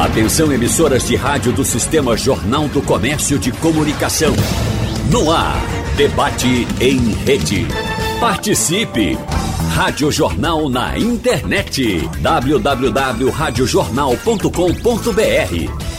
Atenção emissoras de rádio do Sistema Jornal do Comércio de Comunicação. No ar, debate em rede. Participe! Rádio Jornal na internet. www.radiojornal.com.br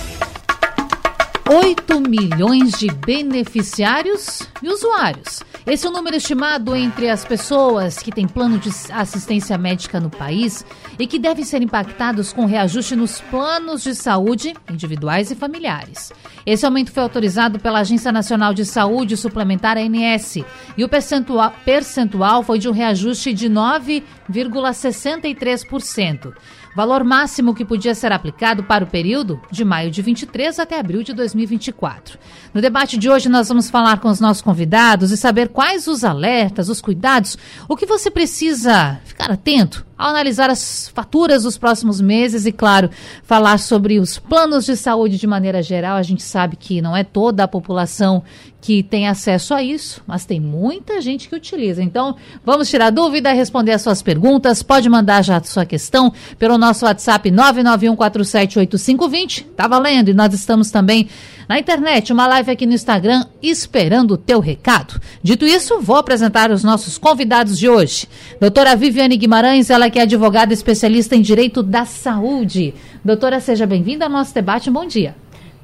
8 milhões de beneficiários e usuários. Esse é o número estimado entre as pessoas que têm plano de assistência médica no país e que devem ser impactados com reajuste nos planos de saúde individuais e familiares. Esse aumento foi autorizado pela Agência Nacional de Saúde Suplementar, ANS, e o percentual, percentual foi de um reajuste de 9,63% valor máximo que podia ser aplicado para o período de maio de 23 até abril de 2024. No debate de hoje, nós vamos falar com os nossos convidados e saber quais os alertas, os cuidados, o que você precisa ficar atento ao analisar as faturas dos próximos meses e, claro, falar sobre os planos de saúde de maneira geral. A gente sabe que não é toda a população que tem acesso a isso, mas tem muita gente que utiliza. Então, vamos tirar dúvida, responder as suas perguntas. Pode mandar já a sua questão pelo nosso WhatsApp 991478520. Tá valendo. E nós estamos também na internet, uma live aqui no Instagram esperando o teu recado. Dito isso, vou apresentar os nossos convidados de hoje. Doutora Viviane Guimarães, ela que é advogada especialista em direito da saúde. Doutora, seja bem-vinda ao nosso debate. Bom dia.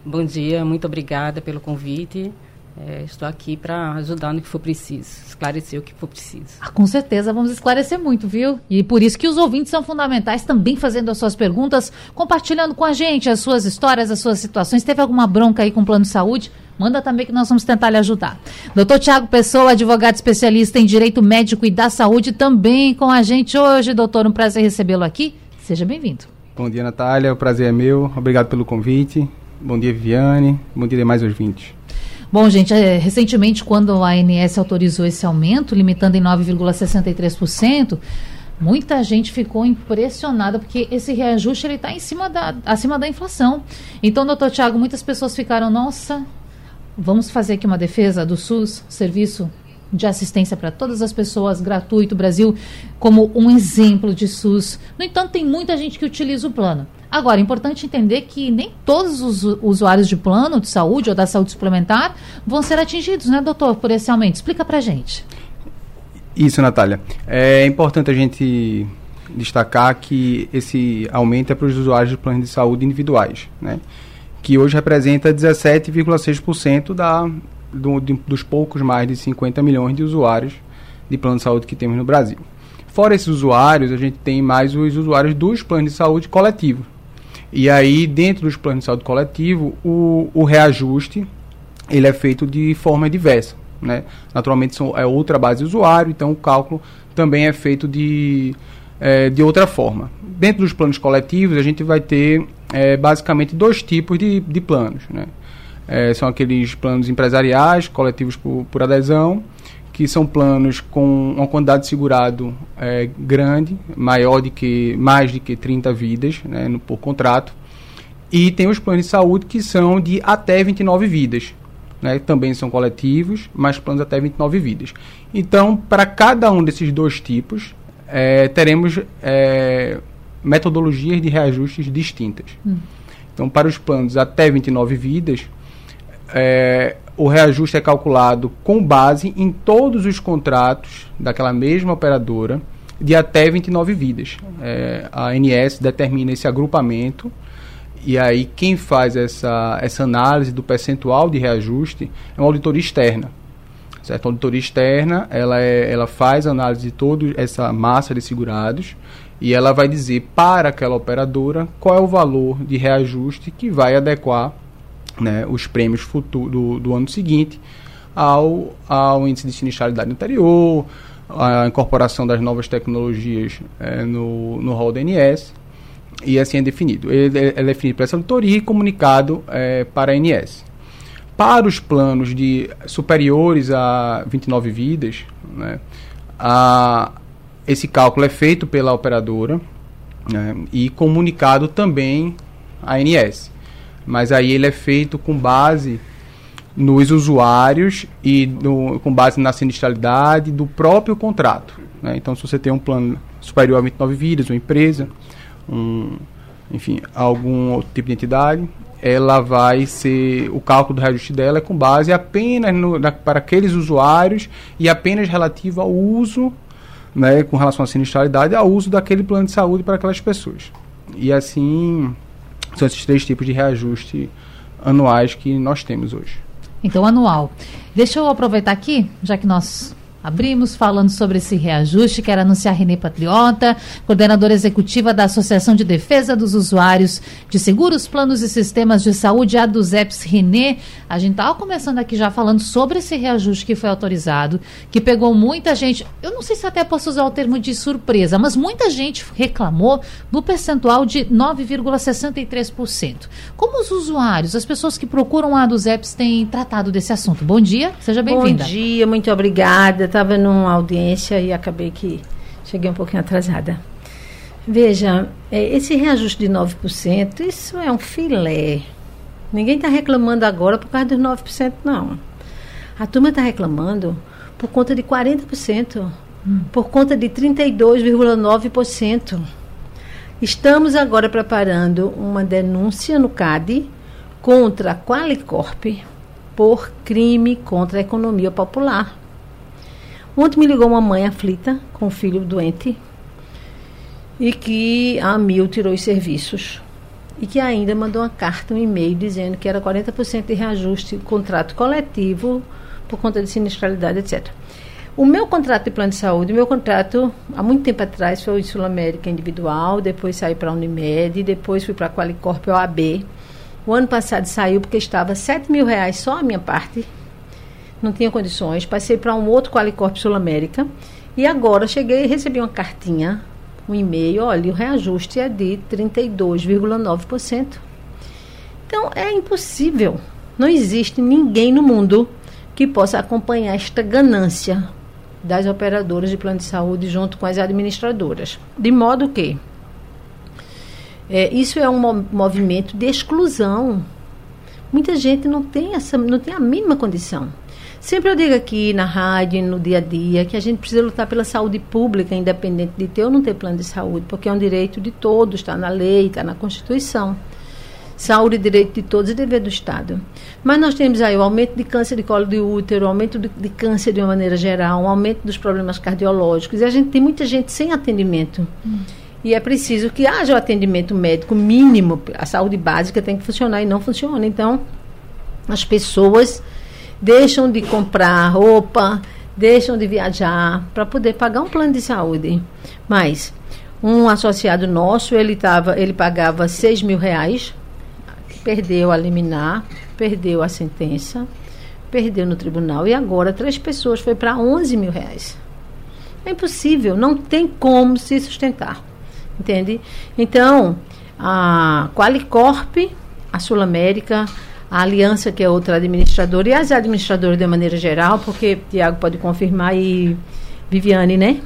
Bom dia, muito obrigada pelo convite. É, estou aqui para ajudar no que for preciso, esclarecer o que for preciso. Ah, com certeza vamos esclarecer muito, viu? E por isso que os ouvintes são fundamentais também fazendo as suas perguntas, compartilhando com a gente as suas histórias, as suas situações. Teve alguma bronca aí com o plano de saúde? Manda também que nós vamos tentar lhe ajudar. Doutor Tiago Pessoa, advogado especialista em Direito Médico e da Saúde, também com a gente hoje. Doutor, um prazer recebê-lo aqui. Seja bem-vindo. Bom dia, Natália. O prazer é meu. Obrigado pelo convite. Bom dia, Viviane. Bom dia demais ouvintes. Bom, gente, é, recentemente, quando a ANS autorizou esse aumento, limitando em 9,63%, muita gente ficou impressionada porque esse reajuste ele está acima da inflação. Então, doutor Tiago, muitas pessoas ficaram, nossa, vamos fazer aqui uma defesa do SUS, serviço de assistência para todas as pessoas, gratuito, Brasil, como um exemplo de SUS. No entanto, tem muita gente que utiliza o plano. Agora, é importante entender que nem todos os usuários de plano de saúde ou da saúde suplementar vão ser atingidos, né, doutor, por esse aumento. Explica para gente. Isso, Natália. É importante a gente destacar que esse aumento é para os usuários de planos de saúde individuais, né? que hoje representa 17,6% da, do, de, dos poucos mais de 50 milhões de usuários de plano de saúde que temos no Brasil. Fora esses usuários, a gente tem mais os usuários dos planos de saúde coletivos, e aí, dentro dos planos de saúde coletivo, o, o reajuste ele é feito de forma diversa. Né? Naturalmente, são, é outra base usuário, então o cálculo também é feito de, é, de outra forma. Dentro dos planos coletivos, a gente vai ter é, basicamente dois tipos de, de planos. Né? É, são aqueles planos empresariais, coletivos por, por adesão, que são planos com uma quantidade de segurado é, grande, maior de que mais de que 30 vidas né, no, por contrato. E tem os planos de saúde que são de até 29 vidas. Né, também são coletivos, mas planos até 29 vidas. Então, para cada um desses dois tipos, é, teremos é, metodologias de reajustes distintas. Hum. Então, para os planos até 29 vidas, é, o reajuste é calculado com base em todos os contratos daquela mesma operadora de até 29 vidas. É, a ANS determina esse agrupamento e aí quem faz essa, essa análise do percentual de reajuste é uma auditoria externa. Certo? A auditoria externa ela, é, ela faz análise de toda essa massa de segurados e ela vai dizer para aquela operadora qual é o valor de reajuste que vai adequar né, os prêmios futuro, do, do ano seguinte ao, ao índice de sinistralidade anterior, a incorporação das novas tecnologias é, no, no rol DNS, e assim é definido. Ele, ele é definido para essa auditoria e comunicado é, para a ANS. Para os planos de superiores a 29 vidas, né, a, esse cálculo é feito pela operadora né, e comunicado também à ANS mas aí ele é feito com base nos usuários e no, com base na sinistralidade do próprio contrato. Né? Então, se você tem um plano superior a 29 vidas, uma empresa, um, enfim, algum outro tipo de entidade, ela vai ser o cálculo do reajuste dela é com base apenas no, na, para aqueles usuários e apenas relativo ao uso, né, com relação à sinistralidade, ao uso daquele plano de saúde para aquelas pessoas. E assim, são esses três tipos de reajuste anuais que nós temos hoje. Então, anual. Deixa eu aproveitar aqui, já que nós Abrimos falando sobre esse reajuste. Quero anunciar Renê Patriota, coordenadora executiva da Associação de Defesa dos Usuários de Seguros, Planos e Sistemas de Saúde, a do ZEPS Renê. A gente estava começando aqui já falando sobre esse reajuste que foi autorizado, que pegou muita gente. Eu não sei se até posso usar o termo de surpresa, mas muita gente reclamou do percentual de 9,63%. Como os usuários, as pessoas que procuram a do ZEPS têm tratado desse assunto? Bom dia, seja bem-vinda. Bom dia, muito obrigada estava numa audiência e acabei que cheguei um pouquinho atrasada. Veja, é, esse reajuste de 9%, isso é um filé. Ninguém está reclamando agora por causa dos 9%, não. A turma está reclamando por conta de 40%, hum. por conta de 32,9%. Estamos agora preparando uma denúncia no CAD contra a Qualicorp por crime contra a economia popular. Ontem me ligou uma mãe aflita com um filho doente e que a Mil tirou os serviços e que ainda mandou uma carta, um e-mail dizendo que era 40% de reajuste contrato coletivo por conta de sinistralidade, etc. O meu contrato de plano de saúde, meu contrato, há muito tempo atrás, foi o Sul América individual, depois saí para a Unimed, depois fui para a Qualicorp OAB. O ano passado saiu porque estava 7 mil reais só a minha parte, não tinha condições, passei para um outro Qualicorp Sul América e agora cheguei e recebi uma cartinha, um e-mail, olha, o reajuste é de 32,9%. Então é impossível. Não existe ninguém no mundo que possa acompanhar esta ganância das operadoras de plano de saúde junto com as administradoras. De modo que é, isso é um movimento de exclusão. Muita gente não tem, essa, não tem a mínima condição. Sempre eu digo aqui na rádio, no dia a dia, que a gente precisa lutar pela saúde pública, independente de ter ou não ter plano de saúde, porque é um direito de todos, está na lei, está na Constituição. Saúde é direito de todos e dever do Estado. Mas nós temos aí o aumento de câncer de colo de útero, o aumento de, de câncer de uma maneira geral, um aumento dos problemas cardiológicos, e a gente tem muita gente sem atendimento. Hum. E é preciso que haja o atendimento médico mínimo, a saúde básica tem que funcionar e não funciona. Então, as pessoas deixam de comprar roupa, deixam de viajar para poder pagar um plano de saúde. Mas um associado nosso, ele, tava, ele pagava 6 mil reais, perdeu a liminar, perdeu a sentença, perdeu no tribunal e agora três pessoas foi para 11 mil reais. É impossível, não tem como se sustentar. Entende? Então, a Qualicorp, a Sul América, a Aliança, que é outra administradora, e as administradoras de maneira geral, porque Tiago pode confirmar e Viviane, né?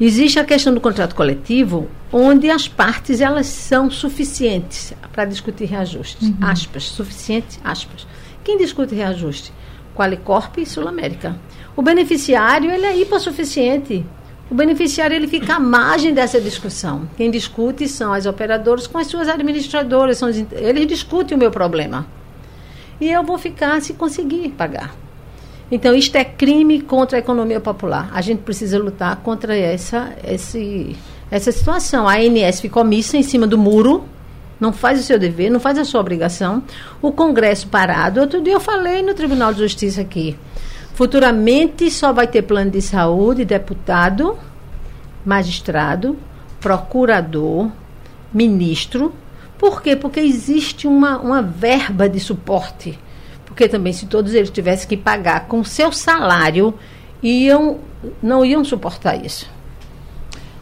Existe a questão do contrato coletivo, onde as partes elas são suficientes para discutir reajuste. Uhum. Aspas, suficiente, aspas. Quem discute reajuste? Qualicorp e Sul América. O beneficiário ele é hipossuficiente o beneficiário ele fica à margem dessa discussão. Quem discute são as operadoras com as suas administradoras, são, eles discutem o meu problema. E eu vou ficar se conseguir pagar. Então, isto é crime contra a economia popular. A gente precisa lutar contra essa, esse, essa situação. A ANS ficou missa em cima do muro, não faz o seu dever, não faz a sua obrigação. O Congresso parado. Outro dia eu falei no Tribunal de Justiça aqui. Futuramente só vai ter plano de saúde deputado, magistrado, procurador, ministro. Por quê? Porque existe uma, uma verba de suporte. Porque também se todos eles tivessem que pagar com seu salário, iam, não iam suportar isso.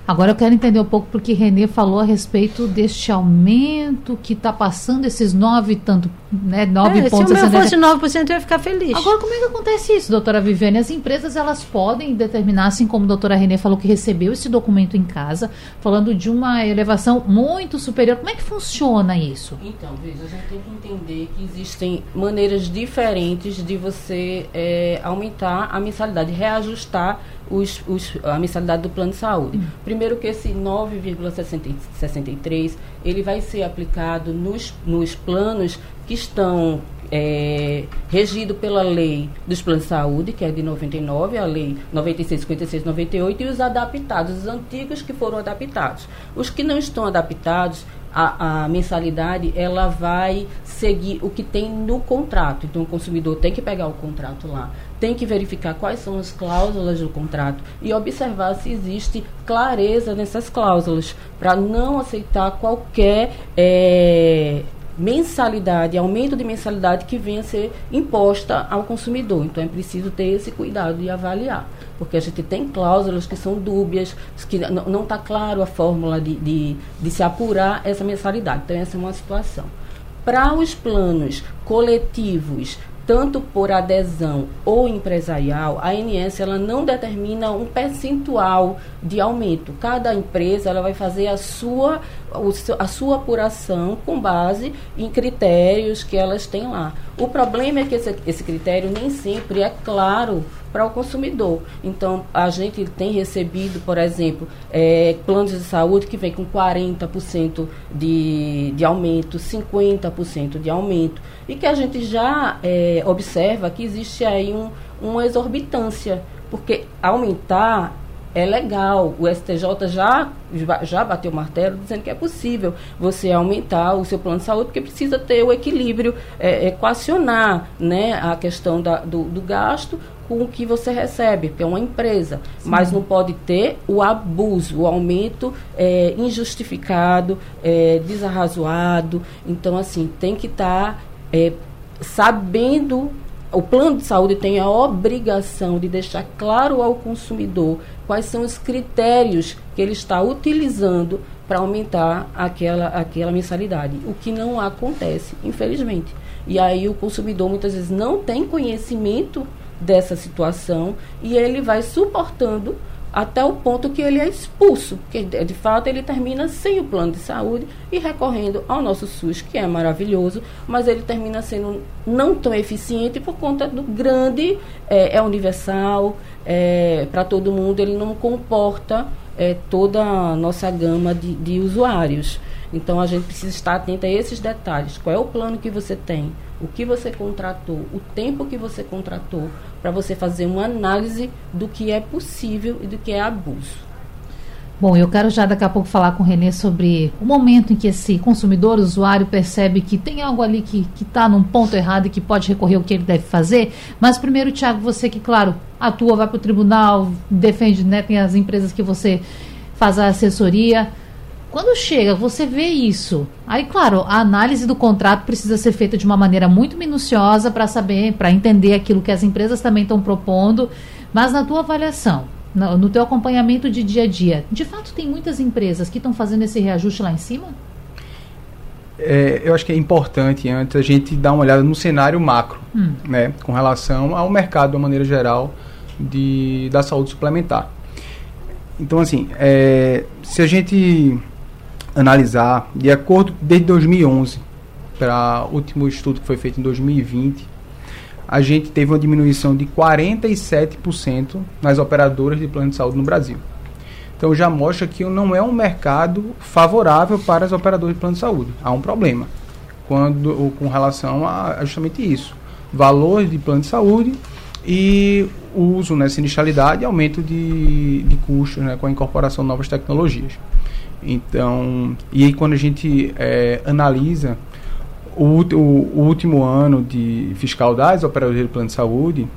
Agora eu quero entender um pouco porque Renê falou a respeito deste aumento que está passando esses nove tanto, né, nove é, pontos. Se o meu fosse 9%, eu ia ficar feliz. Agora, como é que acontece isso, doutora Viviane? As empresas, elas podem determinar, assim como a doutora Renê falou que recebeu esse documento em casa, falando de uma elevação muito superior. Como é que funciona isso? Então, veja, a gente tem que entender que existem maneiras diferentes de você é, aumentar a mensalidade, reajustar os, os, a mensalidade do plano de saúde. Hum Primeiro que esse 9,63 ele vai ser aplicado nos, nos planos que estão é, regido pela lei dos planos de saúde, que é de 99, a lei 96, 56, 98, e os adaptados, os antigos que foram adaptados. Os que não estão adaptados, a, a, mensalidade ela vai seguir o que tem no contrato. Então o consumidor tem que pegar o contrato lá, tem que verificar quais são as cláusulas do contrato e observar se existe clareza nessas cláusulas para não aceitar qualquer é, mensalidade, aumento de mensalidade que venha a ser imposta ao consumidor. Então é preciso ter esse cuidado e avaliar, porque a gente tem cláusulas que são dúbias, que não está claro a fórmula de, de, de se apurar essa mensalidade. Então essa é uma situação. Para os planos coletivos tanto por adesão ou empresarial, a ANS ela não determina um percentual de aumento. Cada empresa ela vai fazer a sua, a sua apuração com base em critérios que elas têm lá. O problema é que esse, esse critério nem sempre é claro para o consumidor. Então, a gente tem recebido, por exemplo, é, planos de saúde que vem com 40% de, de aumento, 50% de aumento, e que a gente já é, observa que existe aí um, uma exorbitância, porque aumentar é legal. O STJ já, já bateu o martelo dizendo que é possível você aumentar o seu plano de saúde, porque precisa ter o equilíbrio, é, equacionar né, a questão da, do, do gasto com o que você recebe, porque é uma empresa. Sim. Mas não pode ter o abuso, o aumento é, injustificado, é, desarrazoado. Então, assim, tem que estar tá, é, sabendo. O plano de saúde tem a obrigação de deixar claro ao consumidor quais são os critérios que ele está utilizando para aumentar aquela, aquela mensalidade, o que não acontece, infelizmente. E aí o consumidor muitas vezes não tem conhecimento dessa situação e ele vai suportando até o ponto que ele é expulso, porque de fato ele termina sem o plano de saúde e recorrendo ao nosso SUS, que é maravilhoso, mas ele termina sendo não tão eficiente por conta do grande, é, é universal, é, para todo mundo, ele não comporta é, toda a nossa gama de, de usuários. Então a gente precisa estar atento a esses detalhes. Qual é o plano que você tem? O que você contratou? O tempo que você contratou? Para você fazer uma análise do que é possível e do que é abuso. Bom, eu quero já daqui a pouco falar com o Renê sobre o momento em que esse consumidor, usuário, percebe que tem algo ali que está num ponto errado e que pode recorrer ao que ele deve fazer. Mas primeiro, Tiago, você que, claro, atua, vai para o tribunal, defende, né, tem as empresas que você faz a assessoria. Quando chega, você vê isso. Aí, claro, a análise do contrato precisa ser feita de uma maneira muito minuciosa para saber, para entender aquilo que as empresas também estão propondo. Mas na tua avaliação, no, no teu acompanhamento de dia a dia, de fato tem muitas empresas que estão fazendo esse reajuste lá em cima? É, eu acho que é importante antes a gente dar uma olhada no cenário macro, hum. né, com relação ao mercado de uma maneira geral de, da saúde suplementar. Então, assim, é, se a gente analisar, de acordo desde 2011 para o último estudo que foi feito em 2020, a gente teve uma diminuição de 47% nas operadoras de plano de saúde no Brasil. Então já mostra que não é um mercado favorável para as operadoras de plano de saúde. Há um problema quando com relação a, justamente isso. Valores de plano de saúde e uso, né, sinistralidade e aumento de, de custos né, com a incorporação de novas tecnologias. Então, e aí quando a gente é, analisa o, o, o, último ano de fiscal das operadoras de plano de saúde,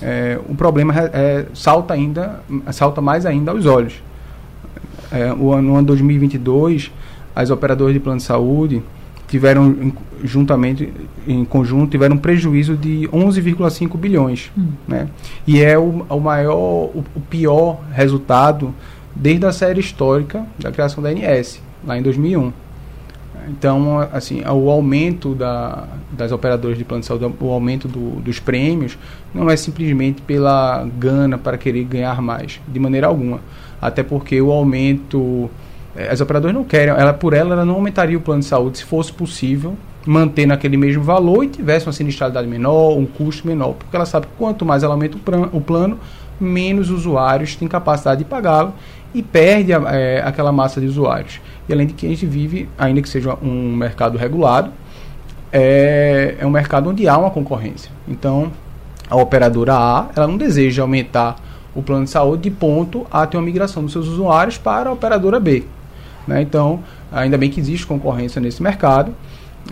é, o problema é, salta ainda, salta mais ainda aos olhos. É, o ano, no ano 2022, as operadoras de plano de saúde tiveram juntamente em conjunto tiveram um prejuízo de 11,5 bilhões, hum. né? E é o, o maior, o, o pior resultado desde a série histórica da criação da ANS, lá em 2001. Então, assim, o aumento da, das operadoras de plano de saúde, o aumento do, dos prêmios, não é simplesmente pela gana para querer ganhar mais, de maneira alguma. Até porque o aumento, eh, as operadoras não querem, ela por ela, ela não aumentaria o plano de saúde se fosse possível manter naquele mesmo valor e tivesse uma sinistralidade menor, um custo menor, porque ela sabe que quanto mais ela aumenta o, plano, menos usuários têm capacidade de pagá-lo e perde a, é, aquela massa de usuários. E além de que a gente vive, ainda que seja um mercado regulado, é, é um mercado onde há uma concorrência. Então, a operadora A, ela não deseja aumentar o plano de saúde de ponto a ter uma migração dos seus usuários para a operadora B. Né? Então, ainda bem que existe concorrência nesse mercado.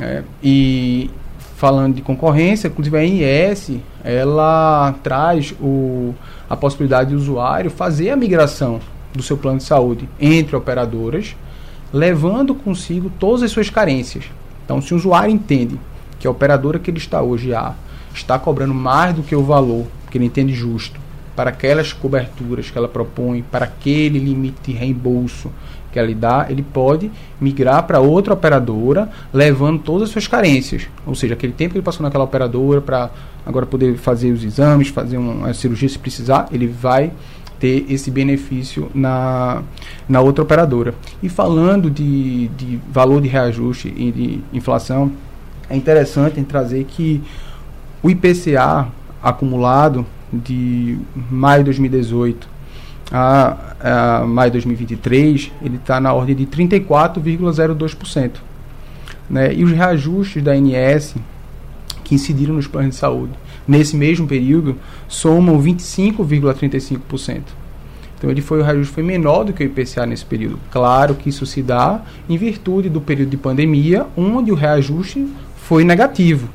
É, e falando de concorrência, inclusive a ANS, ela traz o, a possibilidade do usuário fazer a migração do seu plano de saúde entre operadoras, levando consigo todas as suas carências. Então, se o usuário entende que a operadora que ele está hoje a está cobrando mais do que o valor que ele entende justo para aquelas coberturas que ela propõe, para aquele limite de reembolso que ela lhe dá, ele pode migrar para outra operadora, levando todas as suas carências. Ou seja, aquele tempo que ele passou naquela operadora para agora poder fazer os exames, fazer uma cirurgia se precisar, ele vai ter esse benefício na, na outra operadora. E falando de, de valor de reajuste e de inflação, é interessante trazer que o IPCA acumulado de maio de 2018 a, a maio de 2023, ele está na ordem de 34,02%. Né? E os reajustes da ANS que incidiram nos planos de saúde nesse mesmo período somam 25,35%. Então ele foi o reajuste foi menor do que o IPCA nesse período. Claro que isso se dá em virtude do período de pandemia, onde o reajuste foi negativo.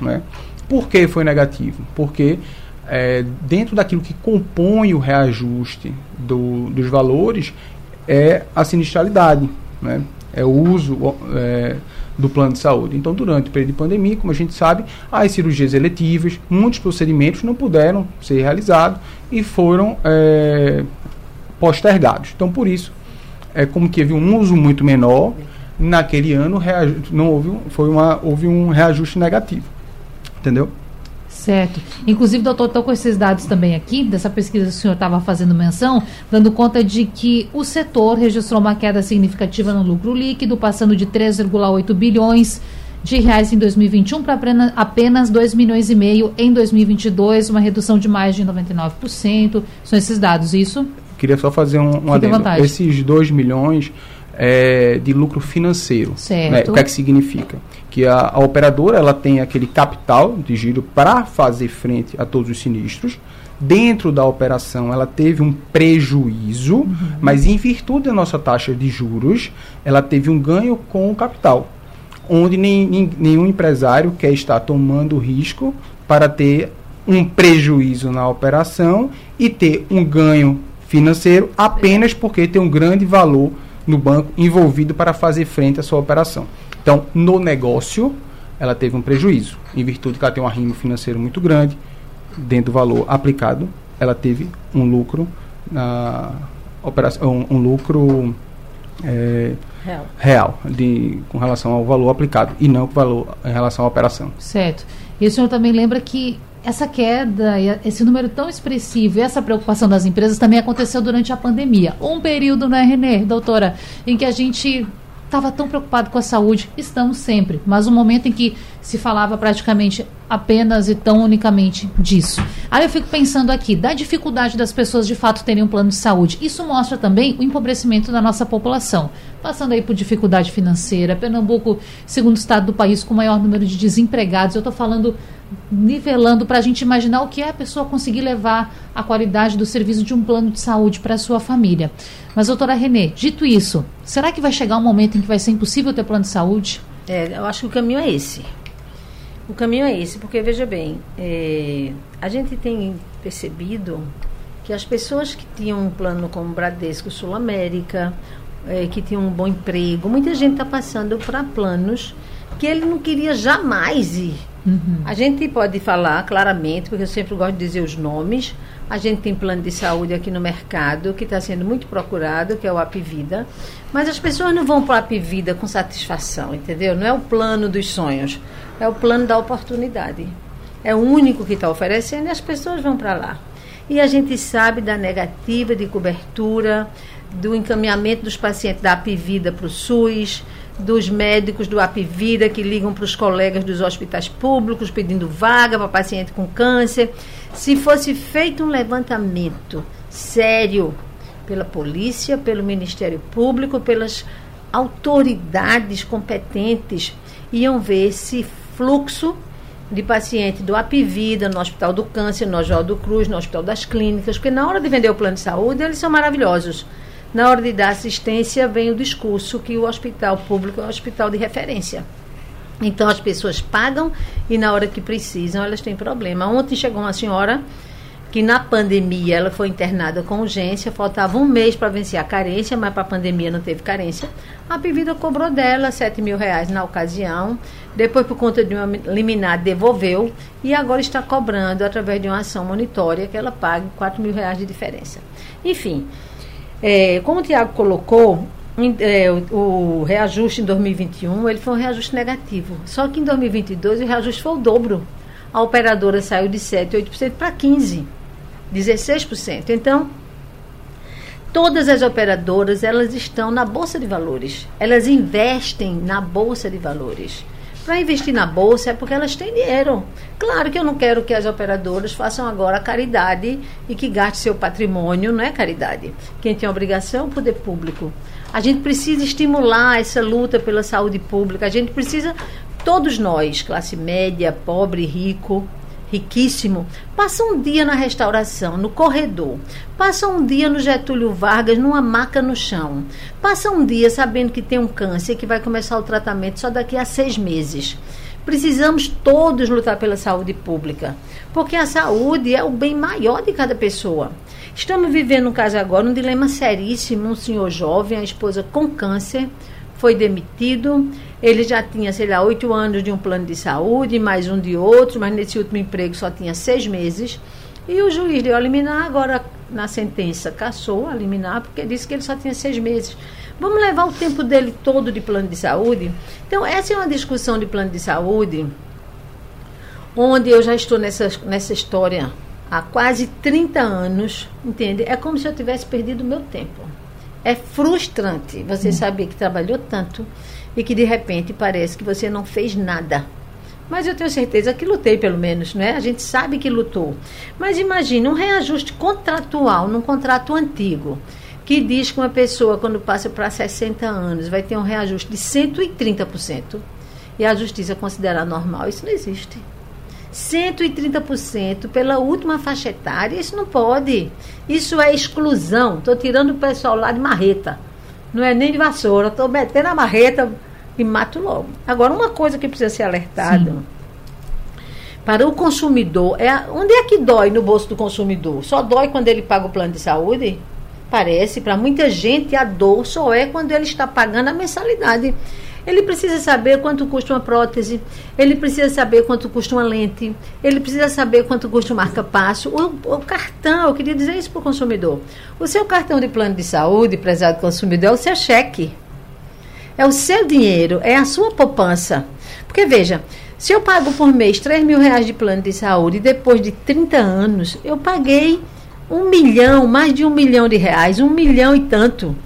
Né? Por que foi negativo? Porque é, dentro daquilo que compõe o reajuste do, dos valores é a sinistralidade, né? é o uso é, do plano de saúde. Então, durante o período de pandemia, como a gente sabe, as cirurgias eletivas, muitos procedimentos não puderam ser realizados e foram é, postergados. Então, por isso, é como que houve um uso muito menor, naquele ano não houve, foi uma, houve um reajuste negativo. Entendeu? Certo. Inclusive, doutor, estou com esses dados também aqui, dessa pesquisa que o senhor estava fazendo menção, dando conta de que o setor registrou uma queda significativa no lucro líquido, passando de 3,8 bilhões de reais em 2021 para apenas 2 milhões e meio em 2022, uma redução de mais de 99%. São esses dados, isso? Queria só fazer um, um adendo. Esses 2 milhões é, de lucro financeiro. Certo. Né? O que é que significa? Que a, a operadora ela tem aquele capital de giro para fazer frente a todos os sinistros. Dentro da operação, ela teve um prejuízo, uhum. mas em virtude da nossa taxa de juros, ela teve um ganho com o capital, onde nem, nenhum empresário quer estar tomando risco para ter um prejuízo na operação e ter um ganho financeiro apenas porque tem um grande valor no banco envolvido para fazer frente à sua operação. Então, no negócio, ela teve um prejuízo. Em virtude que ela tem um arrimo financeiro muito grande, dentro do valor aplicado, ela teve um lucro na operação, um, um lucro é, real, real de, com relação ao valor aplicado e não com valor em relação à operação. Certo. E o senhor também lembra que essa queda, esse número tão expressivo e essa preocupação das empresas também aconteceu durante a pandemia. Um período, né, Renê, doutora, em que a gente estava tão preocupado com a saúde, estamos sempre, mas um momento em que se falava praticamente apenas e tão unicamente disso. Aí eu fico pensando aqui, da dificuldade das pessoas de fato terem um plano de saúde. Isso mostra também o empobrecimento da nossa população. Passando aí por dificuldade financeira, Pernambuco, segundo estado do país com o maior número de desempregados, eu estou falando nivelando para a gente imaginar o que é a pessoa conseguir levar a qualidade do serviço de um plano de saúde para a sua família. Mas, doutora Renê, dito isso, será que vai chegar um momento em que vai ser impossível ter plano de saúde? É, eu acho que o caminho é esse. O caminho é esse, porque veja bem, é, a gente tem percebido que as pessoas que tinham um plano como Bradesco Sul América, é, que tinham um bom emprego, muita gente está passando para planos que ele não queria jamais ir. Uhum. A gente pode falar claramente, porque eu sempre gosto de dizer os nomes. A gente tem plano de saúde aqui no mercado que está sendo muito procurado, que é o Apivida. Mas as pessoas não vão para o Apivida com satisfação, entendeu? Não é o plano dos sonhos, é o plano da oportunidade. É o único que está oferecendo e as pessoas vão para lá. E a gente sabe da negativa de cobertura, do encaminhamento dos pacientes da Apivida para o SUS, dos médicos do Apivida que ligam para os colegas dos hospitais públicos pedindo vaga para paciente com câncer. Se fosse feito um levantamento sério pela polícia, pelo Ministério Público, pelas autoridades competentes, iam ver esse fluxo de paciente do Apivida, no Hospital do Câncer, no Oswaldo Cruz, no Hospital das Clínicas, porque na hora de vender o plano de saúde, eles são maravilhosos. Na hora de dar assistência, vem o discurso que o hospital público é o hospital de referência. Então as pessoas pagam e na hora que precisam elas têm problema. Ontem chegou uma senhora que na pandemia ela foi internada com urgência, faltava um mês para vencer a carência, mas para a pandemia não teve carência. A Pivida cobrou dela 7 mil reais na ocasião, depois por conta de uma liminar devolveu e agora está cobrando através de uma ação monitória que ela pague 4 mil reais de diferença. Enfim, é, como o Tiago colocou, é, o, o, reajuste em 2021 ele foi um reajuste negativo. Só que em 2022 o reajuste foi o dobro. A operadora saiu de 7, 8% para 15%, 16%. Então, todas as operadoras elas estão na bolsa de valores. Elas investem na bolsa de valores. Para investir na bolsa é porque elas têm dinheiro. Claro que eu não quero que as operadoras façam agora caridade e que gaste seu patrimônio, não é caridade. Quem tem obrigação é o poder público. A gente precisa estimular essa luta pela saúde pública. A gente precisa, todos nós, classe média, pobre, rico, riquíssimo, passa um dia na restauração, no corredor, passa um dia no Getúlio Vargas, numa maca no chão, passa um dia sabendo que tem um câncer que vai começar o tratamento só daqui a seis meses. Precisamos todos lutar pela saúde pública, porque a saúde é o bem maior de cada pessoa. Estamos vivendo um caso agora, um dilema seríssimo, um senhor jovem, a esposa com câncer, foi demitido. Ele já tinha, sei lá, oito anos de um plano de saúde, mais um de outro, mas nesse último emprego só tinha seis meses. E o juiz deu a liminar, agora na sentença caçou a liminar, porque disse que ele só tinha seis meses. Vamos levar o tempo dele todo de plano de saúde? Então, essa é uma discussão de plano de saúde, onde eu já estou nessa, nessa história há quase 30 anos, entende? É como se eu tivesse perdido o meu tempo. É frustrante você hum. saber que trabalhou tanto e que de repente parece que você não fez nada. Mas eu tenho certeza que lutei, pelo menos, não é? A gente sabe que lutou. Mas imagine um reajuste contratual num contrato antigo, que diz que uma pessoa, quando passa para 60 anos, vai ter um reajuste de 130%, e a justiça considera normal. Isso não existe. 130% pela última faixa etária, isso não pode. Isso é exclusão. Estou tirando o pessoal lá de marreta. Não é nem de vassoura. Estou metendo a marreta e mato logo. Agora, uma coisa que precisa ser alertada. Sim. Para o consumidor, é onde é que dói no bolso do consumidor? Só dói quando ele paga o plano de saúde? Parece, para muita gente, a dor só é quando ele está pagando a mensalidade. Ele precisa saber quanto custa uma prótese, ele precisa saber quanto custa uma lente, ele precisa saber quanto custa o marca-passo. O, o, cartão, eu queria dizer isso para o consumidor. O seu cartão de plano de saúde, prezado consumidor, é o seu cheque. É o seu dinheiro, é a sua poupança. Porque veja, se eu pago por mês 3 mil reais de plano de saúde depois de 30 anos eu paguei um milhão, mais de um milhão de reais, um milhão e tanto.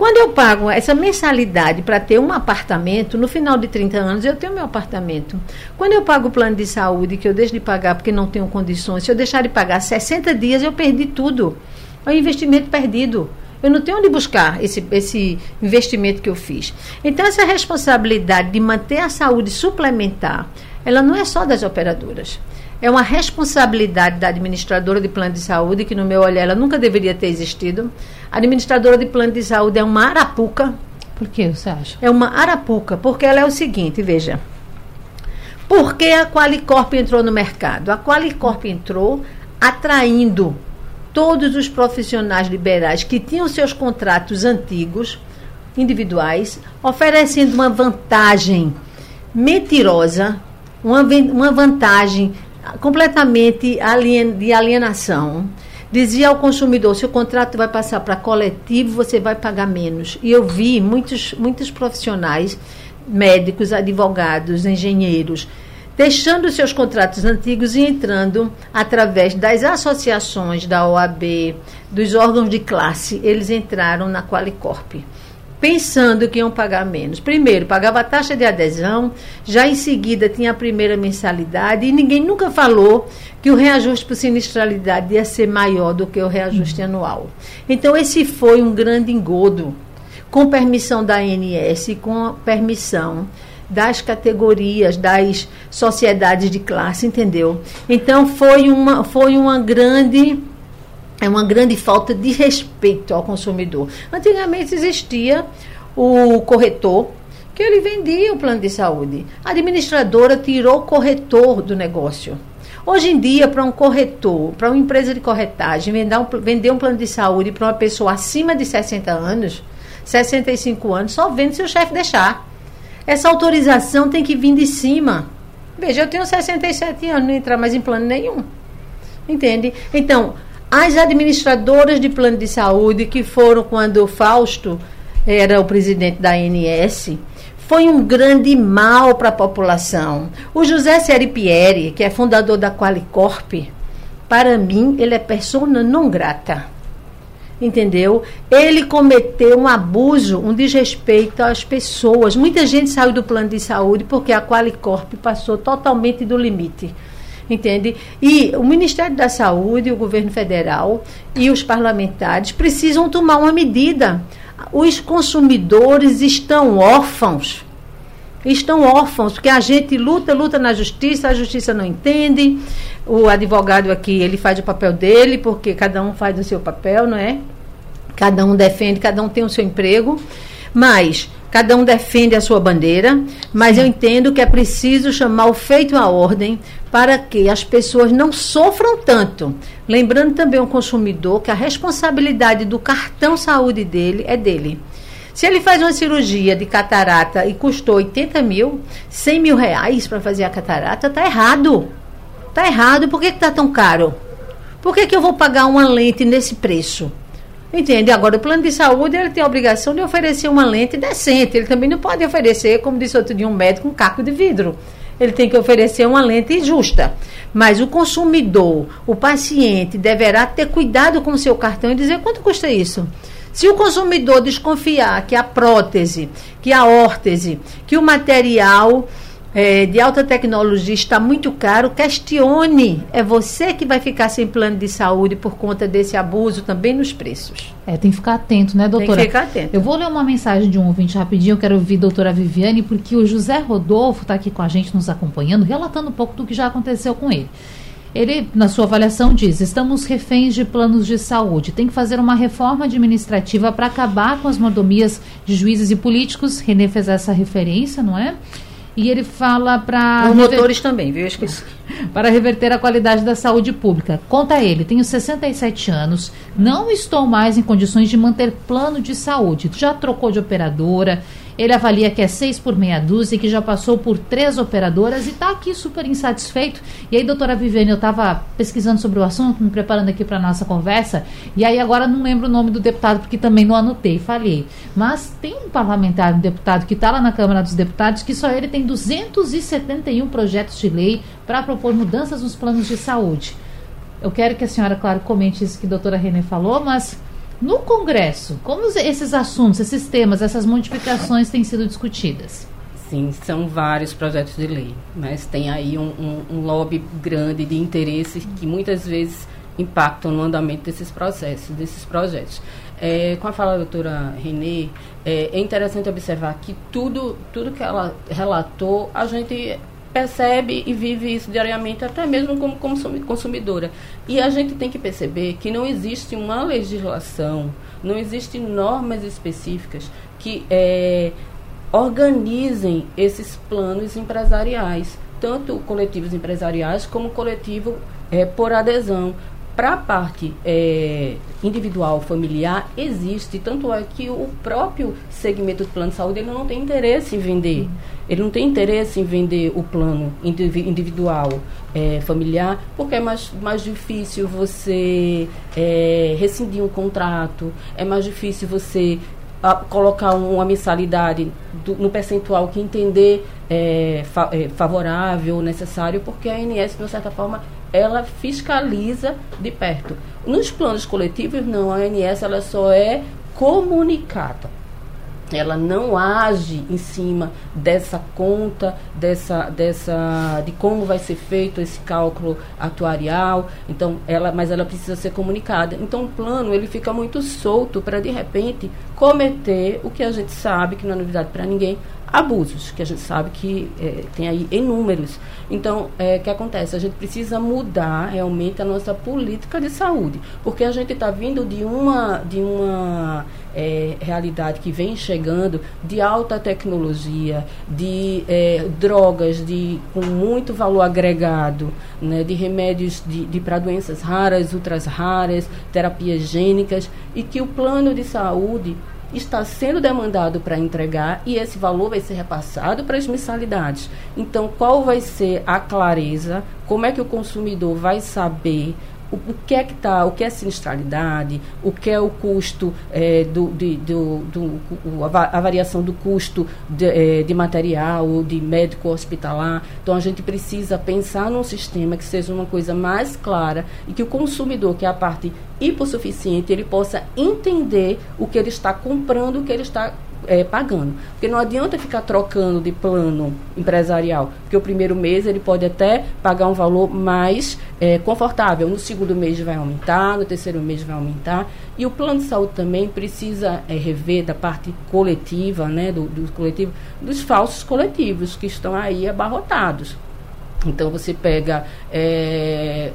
Quando eu pago essa mensalidade para ter um apartamento, no final de 30 anos eu tenho meu apartamento. Quando eu pago o plano de saúde, que eu deixo de pagar porque não tenho condições, se eu deixar de pagar 60 dias, eu perdi tudo. É um investimento perdido. Eu não tenho onde buscar esse, esse investimento que eu fiz. Então, essa responsabilidade de manter a saúde suplementar, ela não é só das operadoras é uma responsabilidade da administradora de plano de saúde, que no meu olhar ela nunca deveria ter existido. A administradora de plano de saúde é uma arapuca. Por que você acha? É uma arapuca, porque ela é o seguinte, veja. Por que a Qualicorp entrou no mercado? A Qualicorp entrou atraindo todos os profissionais liberais que tinham seus contratos antigos, individuais, oferecendo uma vantagem mentirosa, uma, uma vantagem completamente alien, de alienação. Dizia ao consumidor: se o contrato vai passar para coletivo, você vai pagar menos. E eu vi muitos, muitos profissionais, médicos, advogados, engenheiros, deixando seus contratos antigos e entrando através das associações da OAB, dos órgãos de classe, eles entraram na Qualicorp. Pensando que iam pagar menos. Primeiro, pagava a taxa de adesão, já em seguida tinha a primeira mensalidade e ninguém nunca falou que o reajuste por sinistralidade ia ser maior do que o reajuste anual. Então, esse foi um grande engodo, com permissão da ANS com permissão das categorias, das sociedades de classe, entendeu? Então, foi uma, foi uma grande é uma grande falta de respeito ao consumidor. Antigamente existia o corretor, que ele vendia o plano de saúde. A administradora tirou o corretor do negócio. Hoje em dia, para um corretor, para uma empresa de corretagem, vender um, vender um plano de saúde para uma pessoa acima de 60 anos, 65 anos, só vende se o chefe deixar. Essa autorização tem que vir de cima. Veja, eu tenho 67 anos, não entrar mais em plano nenhum. Entende? Então, as administradoras de plano de saúde, que foram quando o Fausto era o presidente da ANS, foi um grande mal para a população. O José Seripieri, que é fundador da Qualicorp, para mim, ele é persona não grata. Entendeu? Ele cometeu um abuso, um desrespeito às pessoas. Muita gente saiu do plano de saúde porque a Qualicorp passou totalmente do limite entende? E o Ministério da Saúde, o governo federal e os parlamentares precisam tomar uma medida. Os consumidores estão órfãos. Estão órfãos, porque a gente luta, luta na justiça, a justiça não entende. O advogado aqui, ele faz o papel dele, porque cada um faz o seu papel, não é? Cada um defende, cada um tem o seu emprego. Mas cada um defende a sua bandeira, mas eu entendo que é preciso chamar o feito à ordem para que as pessoas não sofram tanto. Lembrando também o consumidor que a responsabilidade do cartão saúde dele é dele. Se ele faz uma cirurgia de catarata e custou 80 mil, 100 mil reais para fazer a catarata, está errado. Está errado. Por que está tão caro? Por que, que eu vou pagar uma lente nesse preço? Entende? Agora, o plano de saúde ele tem a obrigação de oferecer uma lente decente. Ele também não pode oferecer, como disse outro dia um médico, um caco de vidro. Ele tem que oferecer uma lente justa. Mas o consumidor, o paciente, deverá ter cuidado com o seu cartão e dizer quanto custa isso. Se o consumidor desconfiar que a prótese, que a órtese, que o material é, de alta tecnologia está muito caro, questione. É você que vai ficar sem plano de saúde por conta desse abuso também nos preços. É, tem que ficar atento, né, doutora? Tem que ficar atento. Eu vou ler uma mensagem de um ouvinte rapidinho, eu quero ouvir a doutora Viviane, porque o José Rodolfo está aqui com a gente, nos acompanhando, relatando um pouco do que já aconteceu com ele. Ele, na sua avaliação, diz: estamos reféns de planos de saúde. Tem que fazer uma reforma administrativa para acabar com as mordomias de juízes e políticos. René fez essa referência, não é? E ele fala para. Promotores rever... também, viu? Eu esqueci. para reverter a qualidade da saúde pública. Conta ele: tenho 67 anos, não estou mais em condições de manter plano de saúde. Já trocou de operadora, ele avalia que é seis por meia dúzia que já passou por três operadoras e está aqui super insatisfeito. E aí, doutora Viviane, eu estava pesquisando sobre o assunto, me preparando aqui para a nossa conversa, e aí agora não lembro o nome do deputado, porque também não anotei, falhei. Mas tem um parlamentar, um deputado que está lá na Câmara dos Deputados, que só ele tem 271 projetos de lei para propor mudanças nos planos de saúde. Eu quero que a senhora, claro, comente isso que a doutora Renê falou, mas no Congresso, como esses assuntos, esses temas, essas modificações têm sido discutidas? Sim, são vários projetos de lei, mas tem aí um, um, um lobby grande de interesses que muitas vezes impactam no andamento desses processos, desses projetos. É, com a fala da doutora Renê, é, é, interessante observar que tudo, tudo que ela relatou, a gente percebe e vive isso diariamente, até mesmo como consumidora. E a gente tem que perceber que não existe uma legislação, não existem normas específicas que é, organizem esses planos empresariais, tanto coletivos empresariais como coletivo é, por adesão para a parte é, individual, familiar, existe. Tanto é que o próprio segmento do plano de saúde ele não tem interesse em vender. Ele não tem interesse em vender o plano individual é, familiar, porque é mais, mais difícil você é, rescindir um contrato, é mais difícil você a, colocar uma mensalidade do, no percentual que entender é, fa, é, favorável, necessário, porque a ANS, de uma certa forma, ela fiscaliza de perto. Nos planos coletivos, não, a ANS ela só é comunicada. ela não age em cima dessa conta, dessa, dessa, de como vai ser feito esse cálculo atuarial. Então, ela, mas ela precisa ser comunicada. Então, o plano ele fica muito solto para de repente cometer o que a gente sabe que não é novidade para ninguém, abusos, que a gente sabe que é, tem aí inúmeros. Então, é, o que acontece? A gente precisa mudar realmente a nossa política de saúde, porque a gente está vindo de uma, de uma é, realidade que vem chegando de alta tecnologia, de é, drogas de, com muito valor agregado, né, de remédios de, de para doenças raras, ultras raras, terapias gênicas, e que o plano de saúde está sendo demandado para entregar e esse valor vai ser repassado para as mensalidades. Então, qual vai ser a clareza? Como é que o consumidor vai saber o, o que é que está, o que é sinistralidade, o que é o custo é, do, de, do, do o, a, variação do custo de, é, de material, de médico hospitalar. Então a gente precisa pensar num sistema que seja uma coisa mais clara e que o consumidor, que é a parte hipossuficiente, ele possa entender o que ele está comprando, o que ele está é, pagando. Porque não adianta ficar trocando de plano empresarial, porque o primeiro mês ele pode até pagar um valor mais é, confortável. No segundo mês vai aumentar, no terceiro mês vai aumentar. E o plano de saúde também precisa é, rever da parte coletiva, né, do, do coletivo, dos falsos coletivos que estão aí abarrotados. Então você pega, é,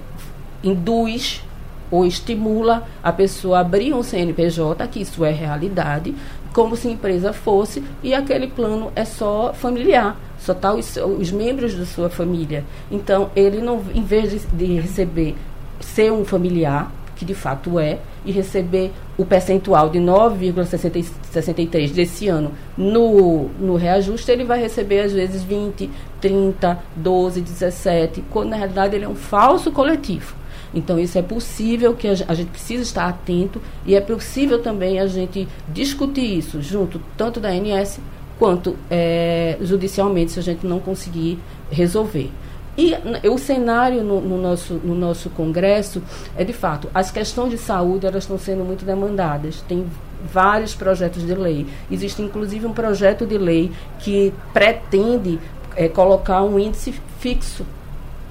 induz ou estimula a pessoa a abrir um CNPJ, que isso é realidade, como se empresa fosse, e aquele plano é só familiar, só tá os, os membros da sua família. Então, ele não, em vez de, de receber ser um familiar, que de fato é, e receber o percentual de 9,63 desse ano no, no reajuste, ele vai receber às vezes 20, 30, 12, 17, quando na realidade ele é um falso coletivo. Então, isso é possível que a, gente precisa estar atento e é possível também a gente discutir isso junto tanto da ANS quanto é, judicialmente, se a gente não conseguir resolver. E o cenário no, no, nosso, no nosso congresso é, de fato, as questões de saúde elas estão sendo muito demandadas. Tem vários projetos de lei. Existe, inclusive, um projeto de lei que pretende é, colocar um índice fixo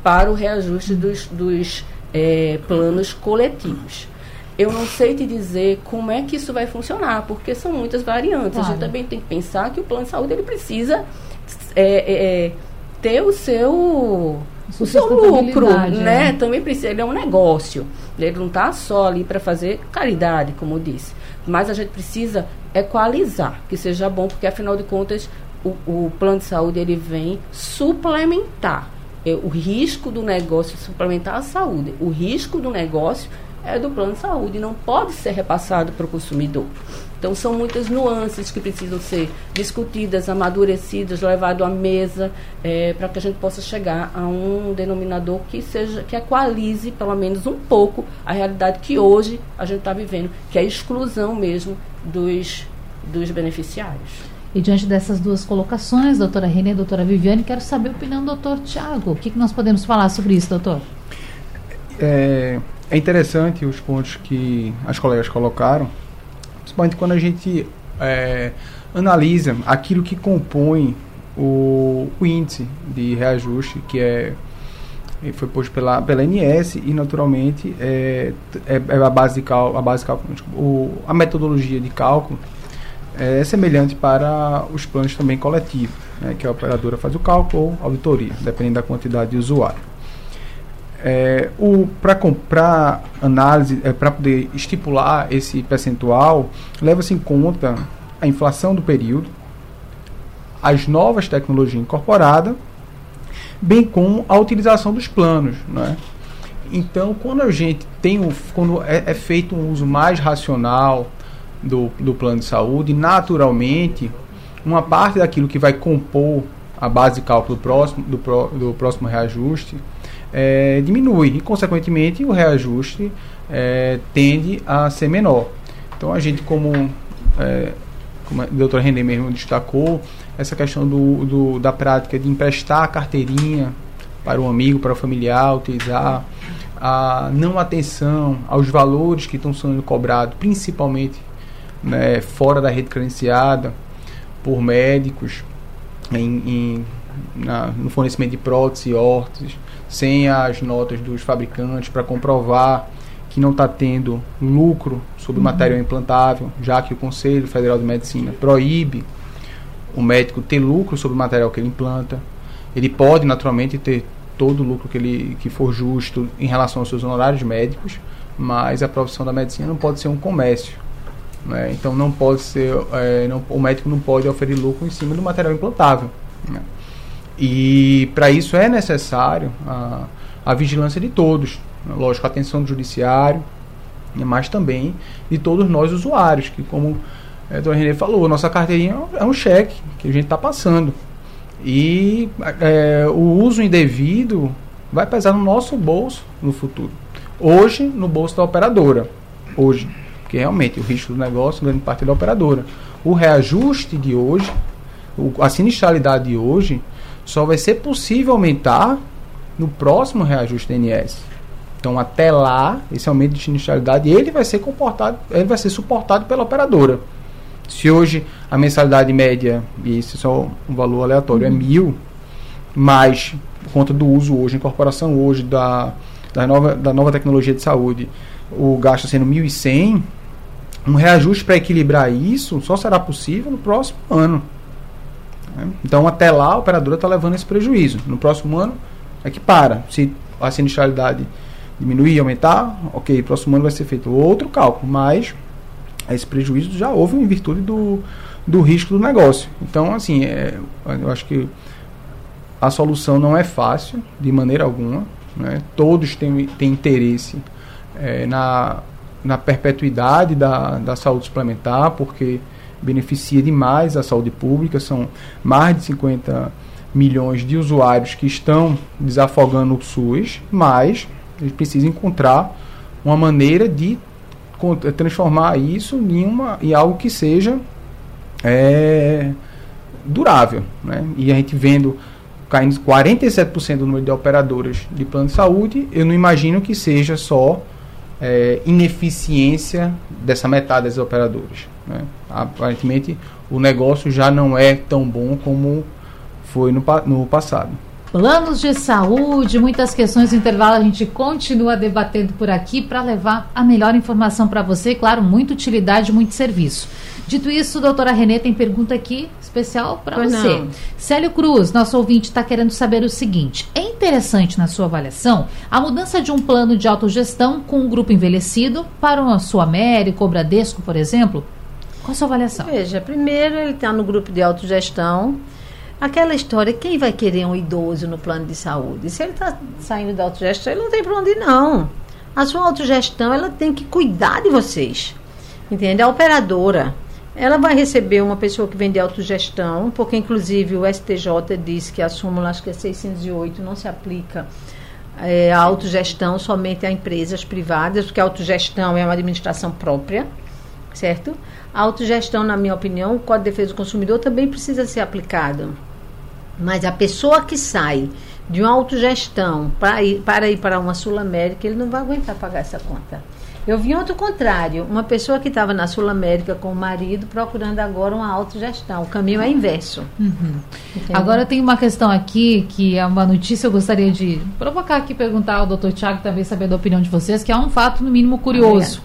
para o reajuste dos, dos é, planos coletivos. Eu não sei te dizer como é que isso vai funcionar, porque são muitas variantes. Claro. A gente também tem que pensar que o plano de saúde ele precisa é, é, é ter o seu o seu lucro, né? né? Também precisa, ele é um negócio. Ele não está só ali para fazer caridade, como eu disse. Mas a gente precisa equalizar, que seja bom, porque afinal de contas o, o plano de saúde ele vem suplementar o risco do negócio suplementar a saúde. O risco do negócio é do plano de saúde, não pode ser repassado para o consumidor. Então são muitas nuances que precisam ser discutidas, amadurecidas, levado à mesa, é, para que a gente possa chegar a um denominador que seja, que equalize pelo menos um pouco a realidade que hoje a gente está vivendo, que é a exclusão mesmo dos, dos beneficiários. E diante dessas duas colocações, doutora Renê e doutora Viviane, quero saber a opinião do doutor Tiago. O que, que nós podemos falar sobre isso, doutor? É, é interessante os pontos que as colegas colocaram, principalmente quando a gente é, analisa aquilo que compõe o, o, índice de reajuste, que é foi posto pela, pela NS e naturalmente é, é, é a base de cálculo, a, base de cálculo, o, a metodologia de cálculo é semelhante para os planos também coletivos, né, que a operadora faz o cálculo ou auditoria, dependendo da quantidade de usuário. É, para análise, é, para poder estipular esse percentual, leva-se em conta a inflação do período, as novas tecnologias incorporadas, bem como a utilização dos planos. Né? Então, quando a gente tem um, quando é, é feito um uso mais racional, do, do plano de saúde, naturalmente, uma parte daquilo que vai compor a base de cálculo próximo, do, pro, do próximo reajuste é, diminui e, consequentemente, o reajuste é, tende a ser menor. Então, a gente, como, é, como a doutora René mesmo destacou, essa questão do, do, da prática de emprestar a carteirinha para o amigo, para o familiar, utilizar a não atenção aos valores que estão sendo cobrados, principalmente né, fora da rede credenciada, por médicos em, em na, no fornecimento de próteses e órteses, sem as notas dos fabricantes para comprovar que não está tendo lucro sobre o material implantável, já que o Conselho Federal de Medicina proíbe o médico ter lucro sobre o material que ele implanta. Ele pode, naturalmente, ter todo o lucro que, ele, que for justo em relação aos seus honorários médicos, mas a profissão da medicina não pode ser um comércio. Né? Então não pode ser, é, não, o médico não pode oferir lucro em cima do material implantável. Né? E para isso é necessário a, a vigilância de todos, né? lógico, a atenção do judiciário, mas também de todos nós usuários, que como é, o René falou, nossa carteirinha é um cheque que a gente está passando. E é, o uso indevido vai pesar no nosso bolso no futuro. Hoje, no bolso da operadora. Hoje. Porque realmente o risco do negócio, grande parte é da operadora. O reajuste de hoje, a sinistralidade de hoje, só vai ser possível aumentar no próximo reajuste do. Então, até lá, esse aumento de sinistralidade, ele vai ser comportado, ele vai ser suportado pela operadora. Se hoje a mensalidade média, e isso é só um valor aleatório, é uhum. mil, mas por conta do uso hoje, incorporação hoje da, da, nova, da nova tecnologia de saúde, o gasto sendo 1.100, um reajuste para equilibrar isso só será possível no próximo ano. Né? Então, até lá, a operadora está levando esse prejuízo. No próximo ano, é que para. Se a sinistralidade diminuir, aumentar, ok, próximo ano vai ser feito outro cálculo, mas esse prejuízo já houve em virtude do, do risco do negócio. Então, assim, é, eu acho que a solução não é fácil, de maneira alguma. Né? Todos têm, têm interesse é, na, na perpetuidade da, da saúde suplementar, porque beneficia demais a saúde pública. São mais de 50 milhões de usuários que estão desafogando o SUS, mas a gente precisa encontrar uma maneira de transformar isso em, uma, em algo que seja é, durável. Né? E a gente vendo caindo 47% do número de operadoras de plano de saúde, eu não imagino que seja só é, ineficiência dessa metade das operadoras. Né? Aparentemente, o negócio já não é tão bom como foi no, no passado. Planos de saúde, muitas questões do intervalo a gente continua debatendo por aqui para levar a melhor informação para você claro, muita utilidade, muito serviço. Dito isso, doutora Renê tem pergunta aqui especial para você. Não. Célio Cruz, nosso ouvinte, está querendo saber o seguinte: é interessante, na sua avaliação, a mudança de um plano de autogestão com um grupo envelhecido para uma sua América ou Bradesco, por exemplo? Qual a sua avaliação? Veja, primeiro ele está no grupo de autogestão Aquela história, quem vai querer um idoso no plano de saúde? Se ele está saindo da autogestão, ele não tem para onde ir, não. A sua autogestão, ela tem que cuidar de vocês. Entende? A operadora, ela vai receber uma pessoa que vem de autogestão, porque inclusive o STJ diz que a súmula, acho que é 608, não se aplica é, a autogestão somente a empresas privadas, porque a autogestão é uma administração própria, certo? A autogestão, na minha opinião, o Código de Defesa do Consumidor também precisa ser aplicado. Mas a pessoa que sai de uma autogestão para ir para, ir para uma Sul América, ele não vai aguentar pagar essa conta. Eu vi outro contrário, uma pessoa que estava na Sul América com o marido procurando agora uma autogestão. O caminho é inverso. Uhum. Agora tem uma questão aqui que é uma notícia, eu gostaria de provocar aqui, perguntar ao doutor Tiago, também saber da opinião de vocês, que é um fato no mínimo curioso.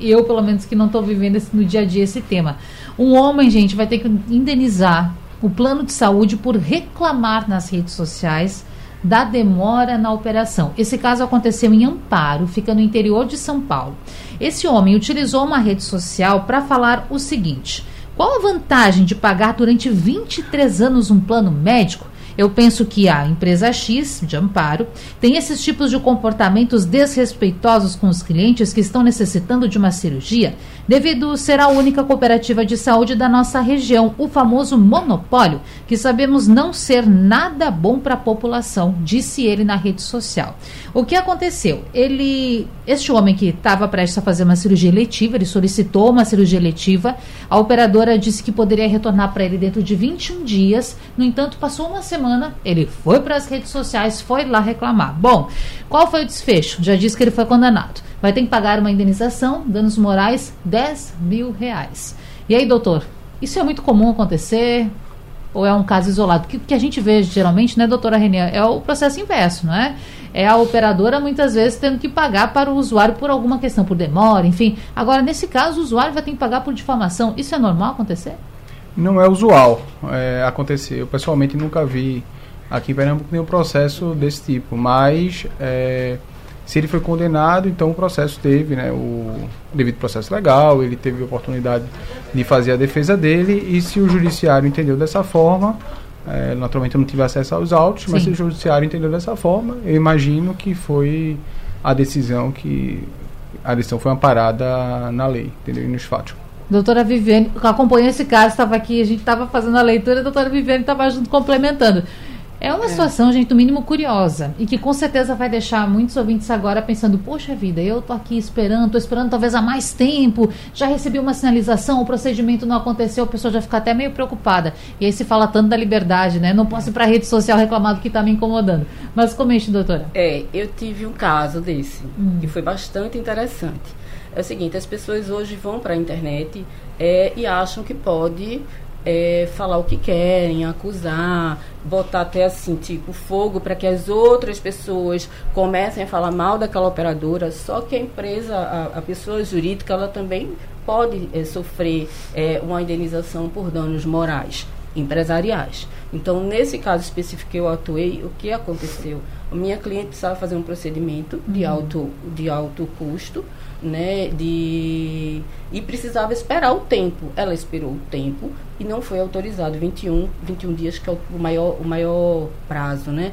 Eu, pelo menos, que não estou vivendo esse, no dia a dia esse tema. Um homem, gente, vai ter que indenizar o plano de saúde por reclamar nas redes sociais da demora na operação. Esse caso aconteceu em Amparo, fica no interior de São Paulo. Esse homem utilizou uma rede social para falar o seguinte: qual a vantagem de pagar durante 23 anos um plano médico eu penso que a empresa X, de amparo, tem esses tipos de comportamentos desrespeitosos com os clientes que estão necessitando de uma cirurgia, devido ser a única cooperativa de saúde da nossa região, o famoso monopólio, que sabemos não ser nada bom para a população, disse ele na rede social. O que aconteceu? Ele, este homem que estava prestes a fazer uma cirurgia eletiva, ele solicitou uma cirurgia eletiva, a operadora disse que poderia retornar para ele dentro de 21 dias, no entanto, passou uma semana ele foi para as redes sociais, foi lá reclamar. Bom, qual foi o desfecho? Já disse que ele foi condenado. Vai ter que pagar uma indenização, danos morais, 10 mil reais. E aí, doutor, Isso é muito comum acontecer? Ou é um caso isolado? O que a gente vê geralmente, né, doutora Renê, é o processo inverso, não é? É a operadora muitas vezes tendo que pagar para o usuário por alguma questão, por demora, enfim. Agora, nesse caso, o usuário vai ter que pagar por difamação. Isso é normal acontecer? Não é usual é, acontecer. Eu pessoalmente nunca vi aqui em Pernambuco nenhum processo desse tipo, mas é, se ele foi condenado, então o processo teve né, o devido processo legal, ele teve a oportunidade de fazer a defesa dele, e se o judiciário entendeu dessa forma, é, naturalmente eu não tive acesso aos autos, Sim. mas se o judiciário entendeu dessa forma, eu imagino que foi a decisão que a decisão foi amparada na lei, entendeu? E nos fatos. Doutora Viviane, acompanhou esse caso, estava aqui, a gente estava fazendo a leitura, a doutora Viviane estava junto complementando. É uma é. situação, gente, no mínimo curiosa e que com certeza vai deixar muitos ouvintes agora pensando: poxa vida, eu tô aqui esperando, tô esperando talvez há mais tempo, já recebi uma sinalização, o procedimento não aconteceu, a pessoa já fica até meio preocupada. E aí se fala tanto da liberdade, né? Não posso ir para a rede social reclamar do que está me incomodando. Mas comente, doutora. É, eu tive um caso desse hum. que foi bastante interessante. É o seguinte: as pessoas hoje vão para a internet é, e acham que pode é, falar o que querem, acusar, botar até assim, tipo, fogo para que as outras pessoas comecem a falar mal daquela operadora, só que a empresa, a, a pessoa jurídica, ela também pode é, sofrer é, uma indenização por danos morais, empresariais. Então, nesse caso específico que eu atuei, o que aconteceu? A minha cliente precisava fazer um procedimento de uhum. alto, de alto custo, né, de e precisava esperar o tempo. Ela esperou o tempo e não foi autorizado 21, 21 dias que é o maior o maior prazo, né?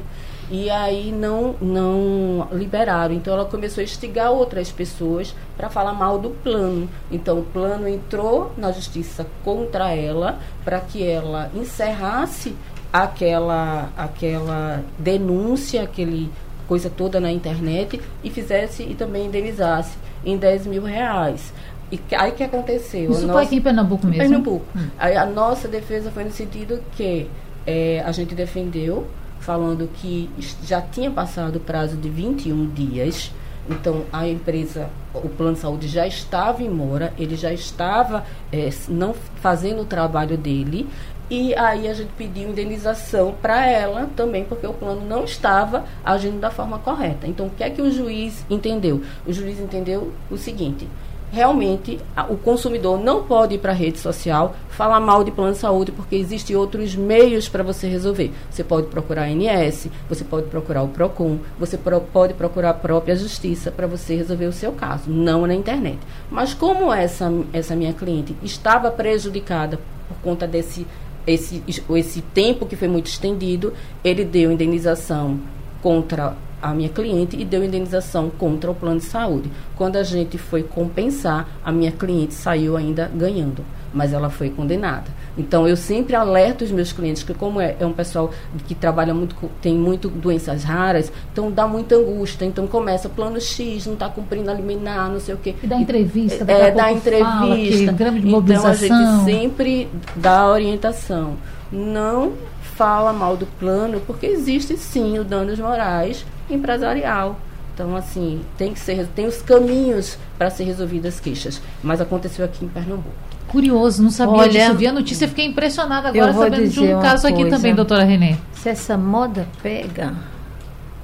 E aí não não liberaram. Então ela começou a instigar outras pessoas para falar mal do plano. Então o plano entrou na justiça contra ela para que ela encerrasse aquela aquela denúncia, aquele coisa toda na internet e fizesse e também indenizasse em 10 mil reais. E aí que aconteceu? Isso nossa, foi aqui em Pernambuco mesmo? Pernambuco. Hum. Aí a nossa defesa foi no sentido que é, a gente defendeu, falando que já tinha passado o prazo de 21 dias. Então, a empresa, o plano de saúde já estava em mora, ele já estava é, não fazendo o trabalho dele, e aí a gente pediu indenização para ela também, porque o plano não estava agindo da forma correta. Então, o que é que o juiz entendeu? O juiz entendeu o seguinte: realmente o consumidor não pode ir para a rede social falar mal de plano de saúde, porque existem outros meios para você resolver. Você pode procurar a ANS, você pode procurar o PROCON, você pro, pode procurar a própria justiça para você resolver o seu caso, não na internet. Mas como essa, essa minha cliente estava prejudicada por conta desse esse, esse tempo que foi muito estendido, ele deu indenização contra a minha cliente e deu indenização contra o plano de saúde. Quando a gente foi compensar, a minha cliente saiu ainda ganhando, mas ela foi condenada. Então eu sempre alerto os meus clientes que como é, é um pessoal que trabalha muito, tem muito doenças raras, então dá muita angústia. Então começa plano X, não está cumprindo a liminar, não sei o quê. E dá entrevista, é, dá entrevista. Fala que, então a gente sempre dá orientação. Não fala mal do plano, porque existe sim o danos morais empresarial. Então, assim, tem que ser, tem os caminhos para ser resolvidas as queixas. Mas aconteceu aqui em Pernambuco. Curioso, não sabia Olha, disso. Vi a notícia, fiquei impressionada agora sabendo de um caso aqui também, doutora Renê. Se essa moda pega,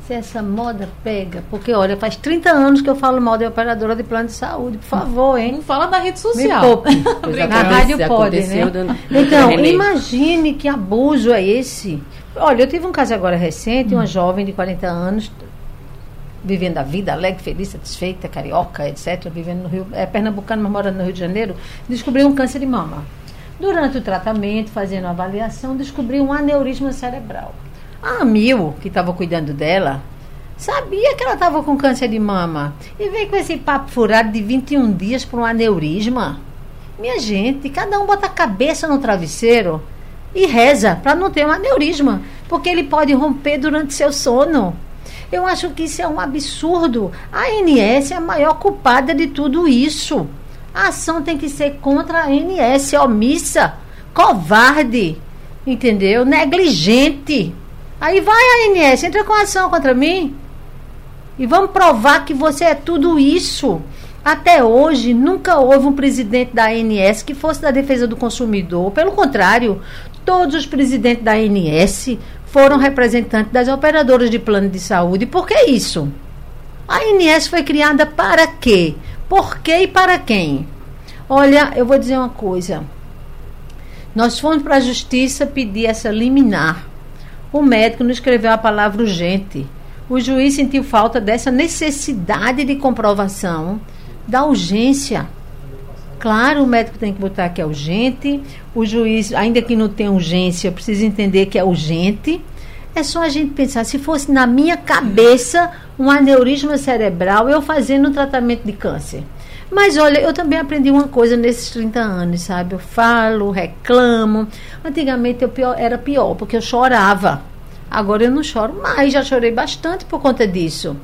se essa moda pega, porque olha, faz 30 anos que eu falo mal de operadora de plano de saúde, por favor, hein? Não fala na rede social. na rádio pode, né? Então, imagine que abuso é esse. Olha, eu tive um caso agora recente, uma hum. jovem de 40 anos, vivendo a vida alegre, feliz, satisfeita, carioca, etc., vivendo no Rio, é pernambucano, mas morando no Rio de Janeiro, descobriu um câncer de mama. Durante o tratamento, fazendo a avaliação, descobriu um aneurisma cerebral. A Mil, que estava cuidando dela, sabia que ela estava com câncer de mama. E veio com esse papo furado de 21 dias por um aneurisma. Minha gente, cada um bota a cabeça no travesseiro e reza para não ter um aneurisma, porque ele pode romper durante seu sono. Eu acho que isso é um absurdo. A ANS é a maior culpada de tudo isso. A ação tem que ser contra a ANS, omissa, covarde, entendeu? Negligente. Aí vai a ANS, entra com ação contra mim. E vamos provar que você é tudo isso. Até hoje, nunca houve um presidente da ANS que fosse da defesa do consumidor. Pelo contrário, todos os presidentes da ANS foram representantes das operadoras de plano de saúde. Por que isso? A ANS foi criada para quê? Por quê e para quem? Olha, eu vou dizer uma coisa. Nós fomos para a justiça pedir essa liminar. O médico nos escreveu a palavra urgente. O juiz sentiu falta dessa necessidade de comprovação da urgência. Claro, o médico tem que botar que é urgente, o juiz, ainda que não tenha urgência, precisa entender que é urgente. É só a gente pensar, se fosse na minha cabeça um aneurisma cerebral, eu fazendo um tratamento de câncer. Mas olha, eu também aprendi uma coisa nesses 30 anos, sabe? Eu falo, reclamo. Antigamente eu pior, era pior, porque eu chorava. Agora eu não choro mais, já chorei bastante por conta disso.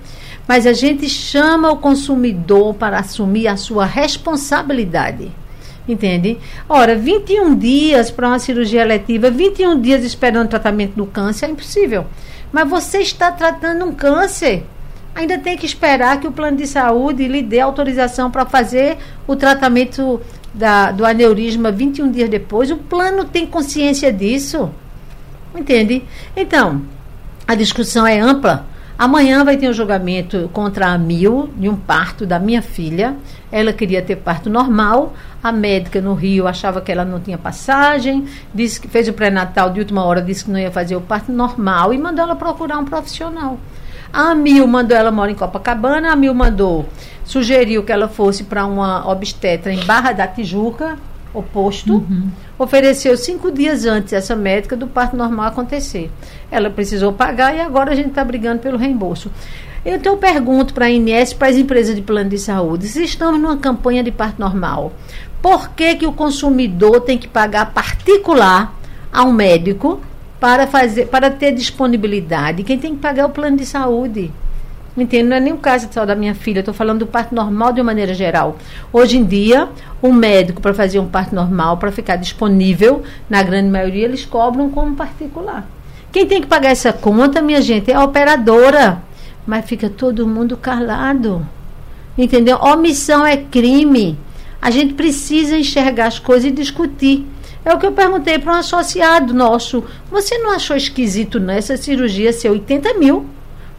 Mas a gente chama o consumidor para assumir a sua responsabilidade. Entende? Ora, 21 dias para uma cirurgia eletiva, 21 dias esperando tratamento do câncer é impossível. Mas você está tratando um câncer. Ainda tem que esperar que o plano de saúde lhe dê autorização para fazer o tratamento da, do aneurisma 21 dias depois. O plano tem consciência disso. Entende? Então, a discussão é ampla. Amanhã vai ter um julgamento contra a Mil, de um parto da minha filha. Ela queria ter parto normal. A médica no Rio achava que ela não tinha passagem, disse que fez o pré-natal de última hora, disse que não ia fazer o parto normal e mandou ela procurar um profissional. A Mil mandou, ela mora em Copacabana, a Mil mandou, sugeriu que ela fosse para uma obstetra em Barra da Tijuca, oposto, uhum. Ofereceu cinco dias antes essa médica do parto normal acontecer. Ela precisou pagar e agora a gente está brigando pelo reembolso. Então eu pergunto para a INS, para as empresas de plano de saúde, se estamos numa campanha de parto normal, por que, que o consumidor tem que pagar particular a um médico para fazer, para ter disponibilidade? Quem tem que pagar é o plano de saúde. Entendo, não é nem caso só da minha filha, estou falando do parto normal de uma maneira geral. Hoje em dia, um médico para fazer um parto normal, para ficar disponível, na grande maioria, eles cobram como particular. Quem tem que pagar essa conta, minha gente, é a operadora. Mas fica todo mundo calado. Entendeu? Omissão é crime. A gente precisa enxergar as coisas e discutir. É o que eu perguntei para um associado nosso. Você não achou esquisito nessa cirurgia ser 80 mil?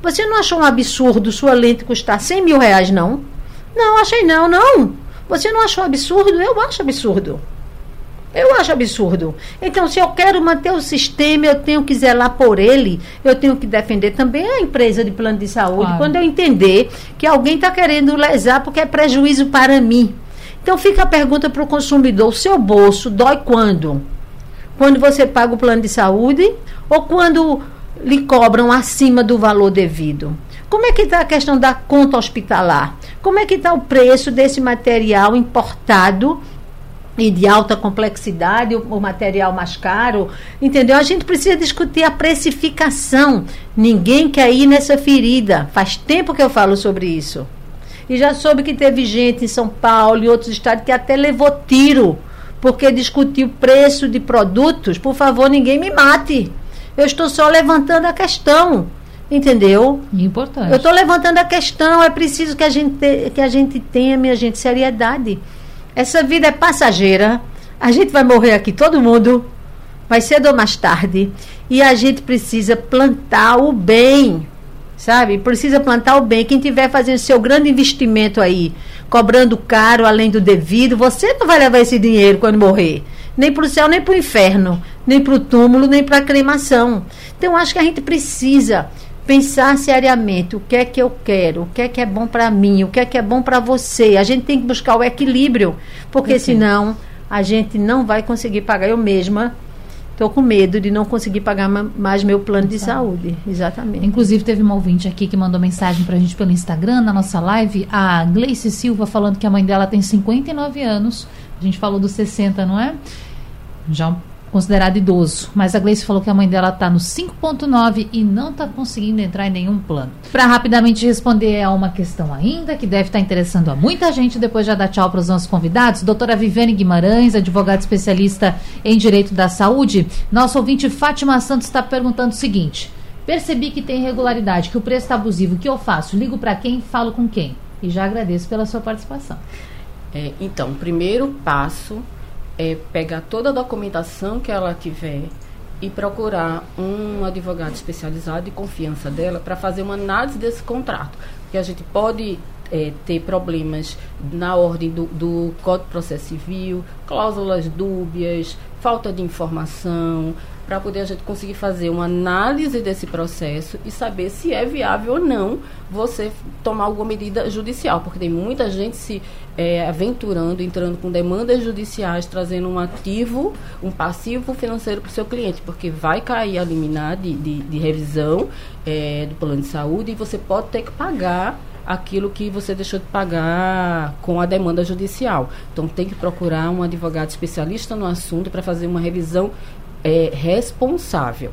Você não achou um absurdo sua lente custar 100 mil reais, não? Não, achei não, não. Você não achou absurdo? Eu acho absurdo. Eu acho absurdo. Então, se eu quero manter o sistema, eu tenho que zelar por ele, eu tenho que defender também a empresa de plano de saúde, claro. quando eu entender que alguém está querendo lesar porque é prejuízo para mim. Então, fica a pergunta para o consumidor: o seu bolso dói quando? Quando você paga o plano de saúde ou quando lhe cobram acima do valor devido. Como é que está a questão da conta hospitalar? Como é que está o preço desse material importado e de alta complexidade, o, material mais caro, entendeu? A gente precisa discutir a precificação. Ninguém quer ir nessa ferida. Faz tempo que eu falo sobre isso. E já soube que teve gente em São Paulo e outros estados que até levou tiro porque discutiu preço de produtos. Por favor, ninguém me mate. Eu estou só levantando a questão. Entendeu? Importante. Eu estou levantando a questão. É preciso que a gente, te, que a gente tenha, minha gente, seriedade. Essa vida é passageira. A gente vai morrer aqui, todo mundo. Vai cedo ou mais tarde. E a gente precisa plantar o bem. Sabe? Precisa plantar o bem. Quem tiver fazendo seu grande investimento aí, cobrando caro além do devido, você não vai levar esse dinheiro quando morrer nem para o céu, nem para o inferno, nem para o túmulo, nem para a cremação. Então, acho que a gente precisa pensar seriamente o que é que eu quero, o que é que é bom para mim, o que é que é bom para você. A gente tem que buscar o equilíbrio, porque senão a gente não vai conseguir pagar. Eu mesma estou com medo de não conseguir pagar mais meu plano de saúde. Exatamente. Inclusive, teve uma ouvinte aqui que mandou mensagem para a gente pelo Instagram, na nossa live, a Gleice Silva, falando que a mãe dela tem 59 anos. A gente falou dos 60, não é? já considerado idoso. Mas a Gleice falou que a mãe dela está no 5.9 e não está conseguindo entrar em nenhum plano. Para rapidamente responder a uma questão ainda, que deve estar tá interessando a muita gente, depois já dar tchau para os nossos convidados, doutora Viviane Guimarães, advogada especialista em Direito da Saúde. Nosso ouvinte Fátima Santos está perguntando o seguinte, percebi que tem irregularidade, que o preço está abusivo, o que eu faço? Ligo para quem? Falo com quem? E já agradeço pela sua participação. É, então, o primeiro passo é pegar toda a documentação que ela tiver e procurar um advogado especializado de confiança dela para fazer uma análise desse contrato. Porque a gente pode é, ter problemas na ordem do, do Código de Processo Civil, cláusulas dúbias, falta de informação, para poder a gente conseguir fazer uma análise desse processo e saber se é viável ou não você tomar alguma medida judicial, porque tem muita gente se é, aventurando, entrando com demandas judiciais, trazendo um ativo, um passivo financeiro para o seu cliente, porque vai cair a liminar de, de, de revisão é, do plano de saúde e você pode ter que pagar aquilo que você deixou de pagar com a demanda judicial. Então tem que procurar um advogado especialista no assunto para fazer uma revisão é, responsável,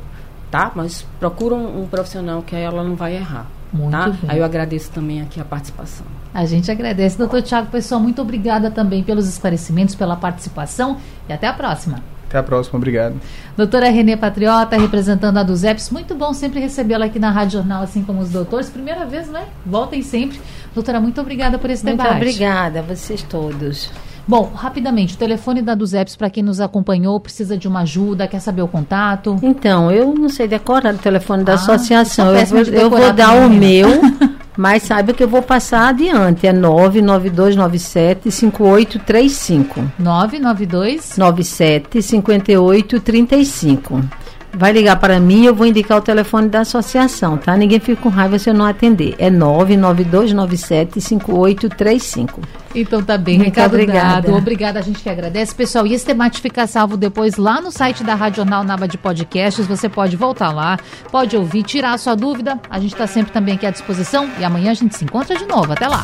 tá? Mas procura um, um profissional que aí ela não vai errar. Muito tá? bem. Aí eu agradeço também aqui a participação. A gente agradece. Doutor Tiago Pessoal, muito obrigada também pelos esclarecimentos, pela participação e até a próxima. Até a próxima, obrigado. Doutora Renê Patriota, representando a dos EPS, muito bom sempre recebê-la aqui na Rádio Jornal, assim como os doutores. Primeira vez, né? Voltem sempre. Doutora, muito obrigada por esse Muito debate. obrigada a vocês todos. Bom, rapidamente, o telefone da dos EPS, para quem nos acompanhou, precisa de uma ajuda, quer saber o contato. Então, eu não sei decorar o telefone da Ah, associação. Eu vou, de eu vou dar o meu, mas saiba que eu vou passar adiante. É 99297 5835. 992 97 58 35. Vai ligar para mim, eu vou indicar o telefone da associação, tá? Ninguém fica com raiva se eu não atender. É 99297 5835. Então tá bem, Muito recado obrigada. dado. Obrigada, a gente que agradece. Pessoal, e esse debate fica salvo depois lá no site da Rádio Jornal Nava de Podcasts. Você pode voltar lá, pode ouvir, tirar a sua dúvida. A gente está sempre também aqui à disposição. E amanhã a gente se encontra de novo. Até lá.